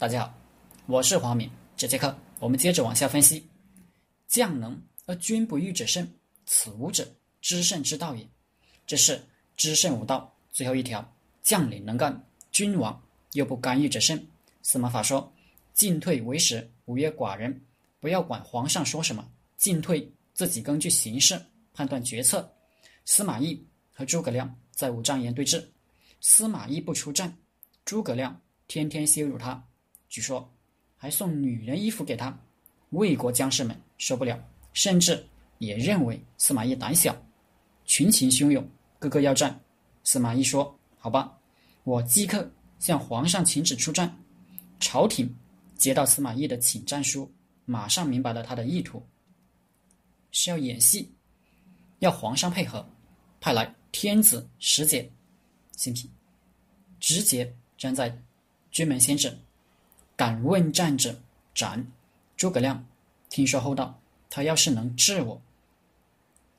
大家好，我是黄敏。这节课我们接着往下分析：将能而君不欲者胜，此五者，知胜之道也。这是知胜五道最后一条：将领能干，君王又不干预者胜。司马法说：“进退为时，无曰寡人。”不要管皇上说什么，进退自己根据形势判断决策。司马懿和诸葛亮在五丈原对峙，司马懿不出战，诸葛亮天天羞辱他，据说还送女人衣服给他。魏国将士们受不了，甚至也认为司马懿胆小，群情汹涌，个个要战。司马懿说：“好吧，我即刻向皇上请旨出战。”朝廷接到司马懿的请战书。马上明白了他的意图，是要演戏，要皇上配合，派来天子使节，信体，直接站在军门先生，敢问战者斩。诸葛亮听说后道：“他要是能治我，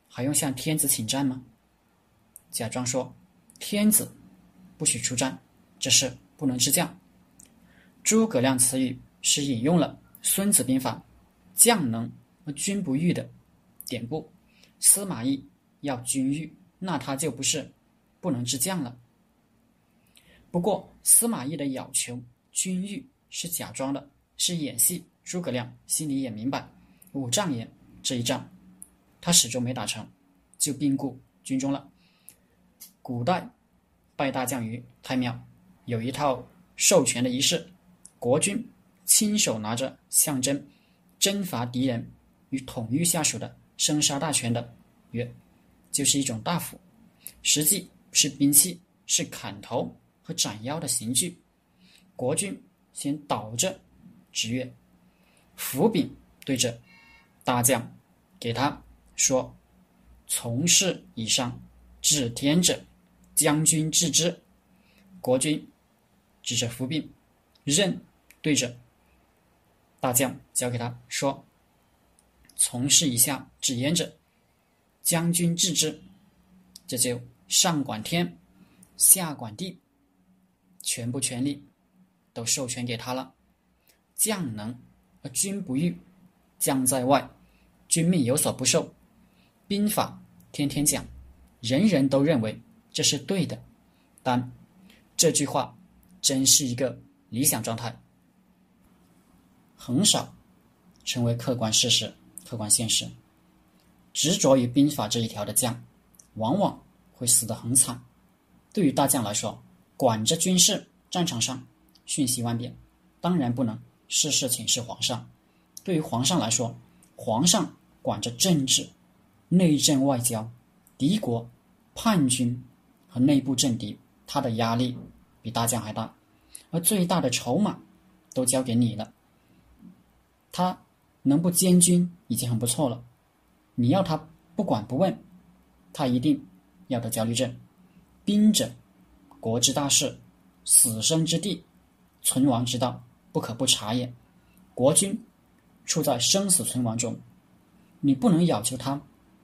还用向天子请战吗？”假装说：“天子不许出战，这事不能之将。”诸葛亮此语是引用了。《孙子兵法》“将能而君不欲”的典故，司马懿要君欲，那他就不是不能之将了。不过，司马懿的要求君欲是假装的，是演戏。诸葛亮心里也明白，五丈原这一仗，他始终没打成，就病故军中了。古代拜大将于太庙，有一套授权的仪式，国君。亲手拿着象征征伐敌人与统御下属的生杀大权的约，就是一种大斧，实际是兵器，是砍头和斩腰的刑具。国君先倒着执月，斧柄对着大将，给他说：“从事以上治天者，将军治之。”国君指着斧柄，刃对着。大将交给他说：“从事以下指言者，将军治之。”这就上管天，下管地，全部权力都授权给他了。将能而君不欲，将在外，君命有所不受。兵法天天讲，人人都认为这是对的，但这句话真是一个理想状态。很少成为客观事实、客观现实。执着于兵法这一条的将，往往会死得很惨。对于大将来说，管着军事，战场上瞬息万变，当然不能事事请示皇上。对于皇上来说，皇上管着政治、内政、外交、敌国、叛军和内部政敌，他的压力比大将还大，而最大的筹码都交给你了。他能不监军已经很不错了，你要他不管不问，他一定要得焦虑症。兵者，国之大事，死生之地，存亡之道，不可不察也。国君处在生死存亡中，你不能要求他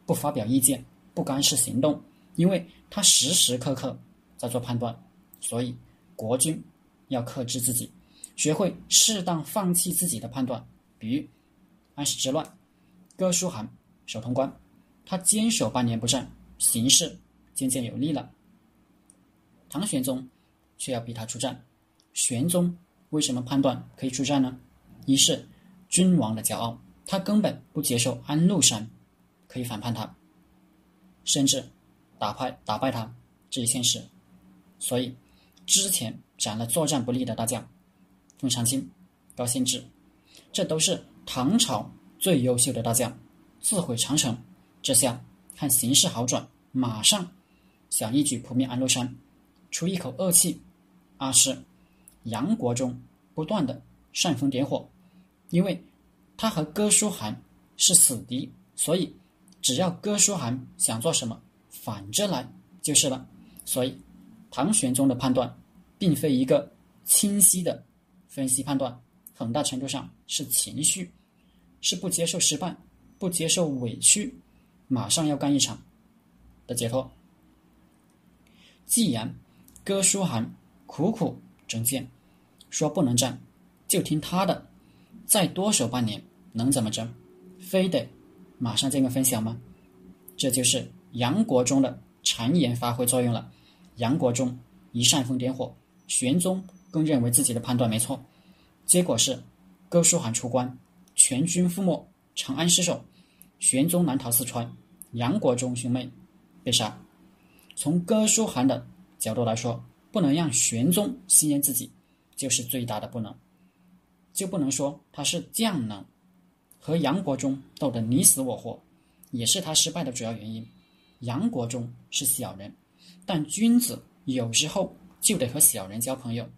不发表意见、不干涉行动，因为他时时刻刻在做判断。所以，国君要克制自己，学会适当放弃自己的判断。比喻安史之乱，哥舒翰守潼关，他坚守半年不战，形势渐渐有利了。唐玄宗却要逼他出战。玄宗为什么判断可以出战呢？一是君王的骄傲，他根本不接受安禄山可以反叛他，甚至打败打败他这一现实。所以之前斩了作战不利的大将凤长清、高仙芝。这都是唐朝最优秀的大将，自毁长城，这下看形势好转，马上想一举扑灭安禄山，出一口恶气。二是杨国忠不断的煽风点火，因为他和哥舒翰是死敌，所以只要哥舒翰想做什么，反着来就是了。所以唐玄宗的判断，并非一个清晰的分析判断。很大程度上是情绪，是不接受失败、不接受委屈，马上要干一场的解脱。既然哥舒翰苦苦争谏，说不能战，就听他的，再多守半年能怎么着？非得马上见个分晓吗？这就是杨国忠的谗言发挥作用了。杨国忠一煽风点火，玄宗更认为自己的判断没错，结果是哥舒翰出关，全军覆没，长安失守，玄宗南逃四川，杨国忠兄妹被杀。从哥舒翰的角度来说，不能让玄宗信任自己，就是最大的不能，就不能说他是将能。和杨国忠斗得你死我活，也是他失败的主要原因。杨国忠是小人，但君子有时候就得和小人交朋友，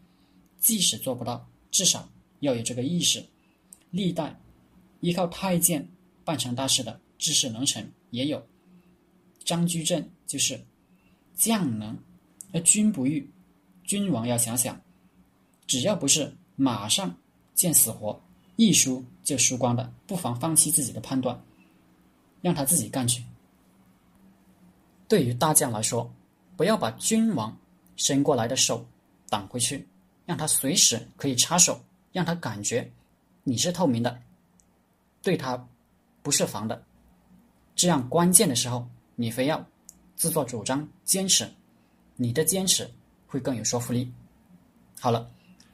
即使做不到，至少要有这个意识。历代依靠太监办成大事的治世能臣也有，张居正就是将能而君不欲。君王要想想，只要不是马上见死活。一输就输光的，不妨放弃自己的判断，让他自己干去。对于大将来说，不要把君王伸过来的手挡回去，让他随时可以插手，让他感觉你是透明的，对他不设防的。这样关键的时候，你非要自作主张坚持，你的坚持会更有说服力。好了，